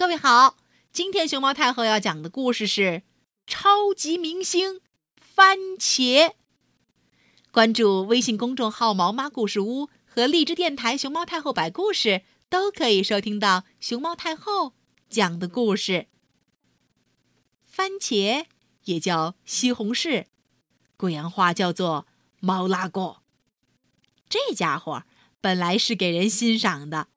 各位好，今天熊猫太后要讲的故事是超级明星番茄。关注微信公众号“毛妈故事屋”和荔枝电台“熊猫太后摆故事”，都可以收听到熊猫太后讲的故事。番茄也叫西红柿，贵阳话叫做猫拉果。这家伙本来是给人欣赏的，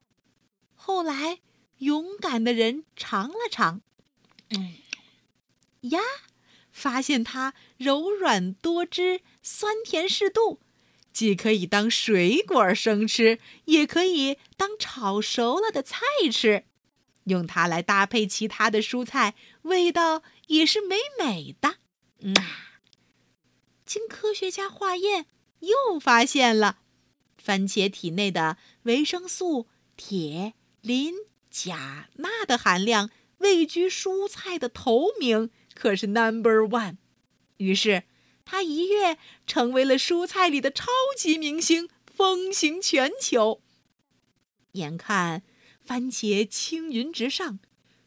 后来。勇敢的人尝了尝，嗯，呀，发现它柔软多汁，酸甜适度，既可以当水果生吃，也可以当炒熟了的菜吃。用它来搭配其他的蔬菜，味道也是美美的。嗯，经科学家化验，又发现了番茄体内的维生素铁、磷。钾、钠的含量位居蔬菜的头名，可是 Number One。于是，他一跃成为了蔬菜里的超级明星，风行全球。眼看番茄青云直上，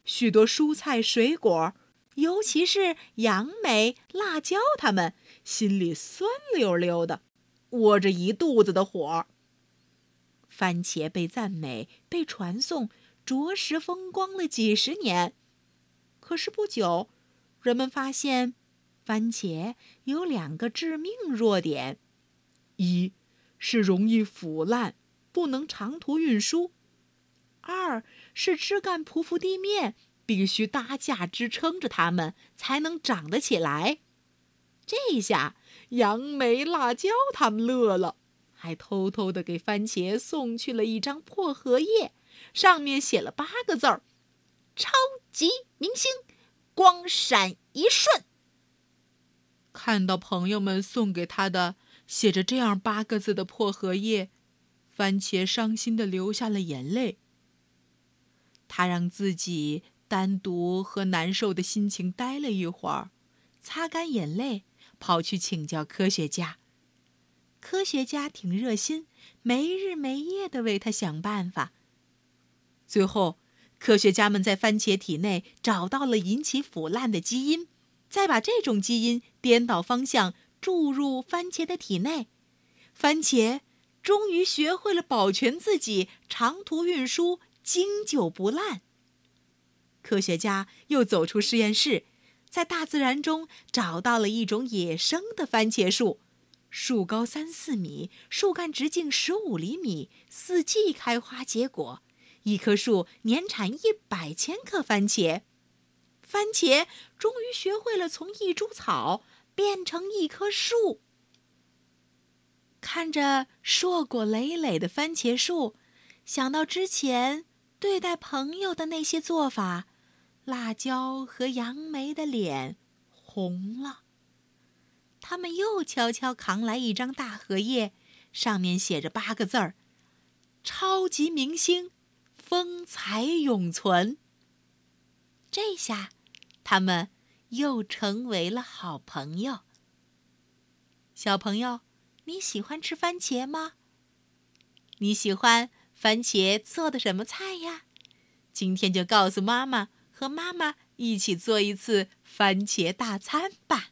许多蔬菜水果，尤其是杨梅、辣椒，他们心里酸溜溜的，窝着一肚子的火。番茄被赞美，被传颂。着实风光了几十年，可是不久，人们发现，番茄有两个致命弱点：一是容易腐烂，不能长途运输；二是枝干匍匐地面，必须搭架支撑着它们才能长得起来。这下，杨梅、辣椒他们乐了，还偷偷的给番茄送去了一张破荷叶。上面写了八个字儿：“超级明星，光闪一瞬。”看到朋友们送给他的写着这样八个字的破荷叶，番茄伤心的流下了眼泪。他让自己单独和难受的心情待了一会儿，擦干眼泪，跑去请教科学家。科学家挺热心，没日没夜的为他想办法。最后，科学家们在番茄体内找到了引起腐烂的基因，再把这种基因颠倒方向注入番茄的体内，番茄终于学会了保全自己，长途运输经久不烂。科学家又走出实验室，在大自然中找到了一种野生的番茄树，树高三四米，树干直径十五厘米，四季开花结果。一棵树年产一百千克番茄，番茄终于学会了从一株草变成一棵树。看着硕果累累的番茄树，想到之前对待朋友的那些做法，辣椒和杨梅的脸红了。他们又悄悄扛来一张大荷叶，上面写着八个字儿：“超级明星。”风采永存。这下，他们又成为了好朋友。小朋友，你喜欢吃番茄吗？你喜欢番茄做的什么菜呀？今天就告诉妈妈，和妈妈一起做一次番茄大餐吧。